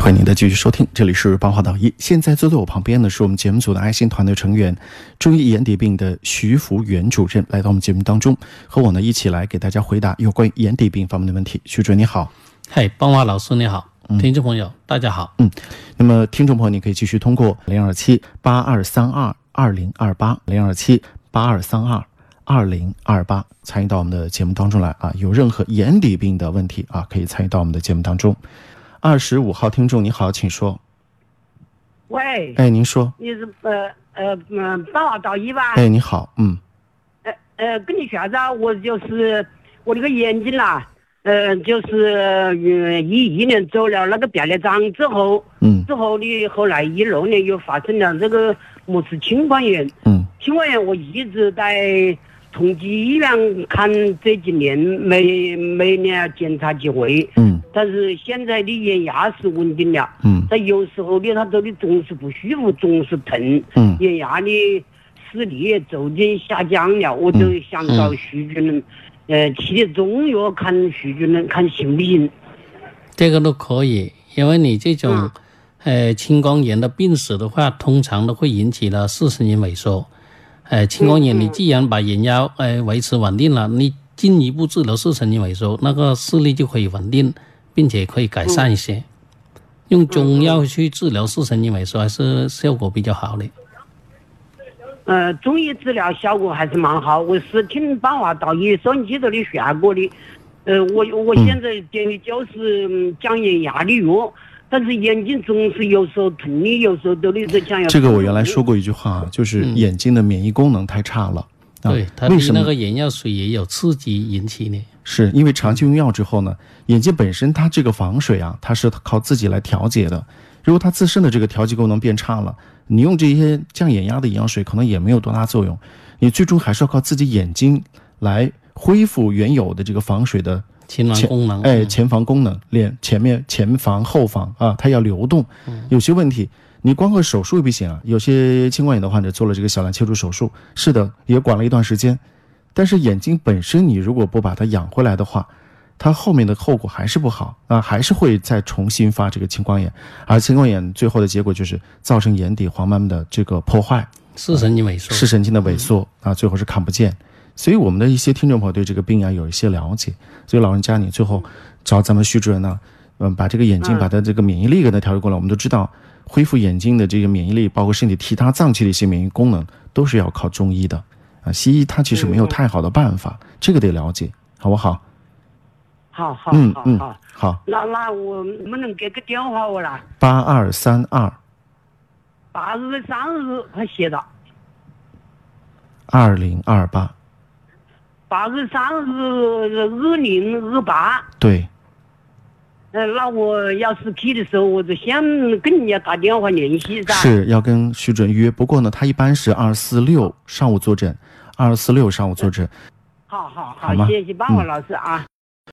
欢迎您的继续收听，这里是八卦导医。现在坐在我旁边的是我们节目组的爱心团队成员，中医眼底病的徐福元主任，来到我们节目当中，和我呢一起来给大家回答有关于眼底病方面的问题。徐主任你好，嗨，邦华老师你好，听众朋友大家好。嗯，那么听众朋友，你可以继续通过零二七八二三二二零二八零二七八二三二二零二八参与到我们的节目当中来啊，有任何眼底病的问题啊，可以参与到我们的节目当中。二十五号听众你好，请说。喂，哎，您说。你是呃呃嗯，八号到一吧？哎，你好，嗯。呃呃，跟你说啥子啊？我就是我这个眼睛啦，呃，就是呃一一年走了那个白内障之后，嗯，之后呢后来一六年又发生了这个目视青光眼，嗯，青光眼我一直在同济医院看这几年，每每年检查几回，嗯。但是现在的眼压是稳定了，嗯，但有时候呢，他这里总是不舒服，总是疼，嗯，眼压的视力逐渐下降了，我都想找徐主任，呃，吃点中药，看徐主任看行不行？这个都可以，因为你这种，呃，青光眼的病史的话，通常都会引起了视神经萎缩，呃，青光眼你既然把眼压呃维持稳定了，你进一步治疗视神经萎缩，那个视力就可以稳定。并且可以改善一些，用中药去治疗视神经萎缩还是效果比较好的。呃，中医治疗效果还是蛮好。我是听八卦道医收音机这里说过的。呃，我我现在点的就是降眼压的药，但是眼睛总是有时候疼的，有时候都里是想要。这个我原来说过一句话，就是眼睛的免疫功能太差了。对，它的那个眼药水也有刺激引起呢。是因为长期用药之后呢，眼睛本身它这个防水啊，它是靠自己来调节的。如果它自身的这个调节功能变差了，你用这些降眼压的眼药水可能也没有多大作用。你最终还是要靠自己眼睛来恢复原有的这个防水的前防功能。哎，前防功能，脸前面前防后防啊，它要流动。有些问题。你光靠手术也不行啊！有些青光眼的患者做了这个小蓝切除手术，是的，也管了一段时间。但是眼睛本身，你如果不把它养回来的话，它后面的后果还是不好啊，还是会再重新发这个青光眼。而青光眼最后的结果就是造成眼底黄斑的这个破坏，视神经萎缩，视神经的萎缩啊，最后是看不见。所以我们的一些听众朋友对这个病啊有一些了解，所以老人家你最后找咱们徐主任呢，嗯，把这个眼睛把它这个免疫力给它调节过来，我们都知道。恢复眼睛的这个免疫力，包括身体其他脏器的一些免疫功能，都是要靠中医的，啊，西医它其实没有太好的办法，这个得了解，好不好？好好，嗯嗯好。那那我能不能给个电话我啦？八二三二。八日三日，快写到。二零二八。八二三二二零二八。对。呃，那我要是去的时候，我就先跟人家打电话联系噻。是要跟徐主任约，不过呢，他一般是二四六上午坐诊，二四六上午坐诊。好好好，谢谢帮我老师啊。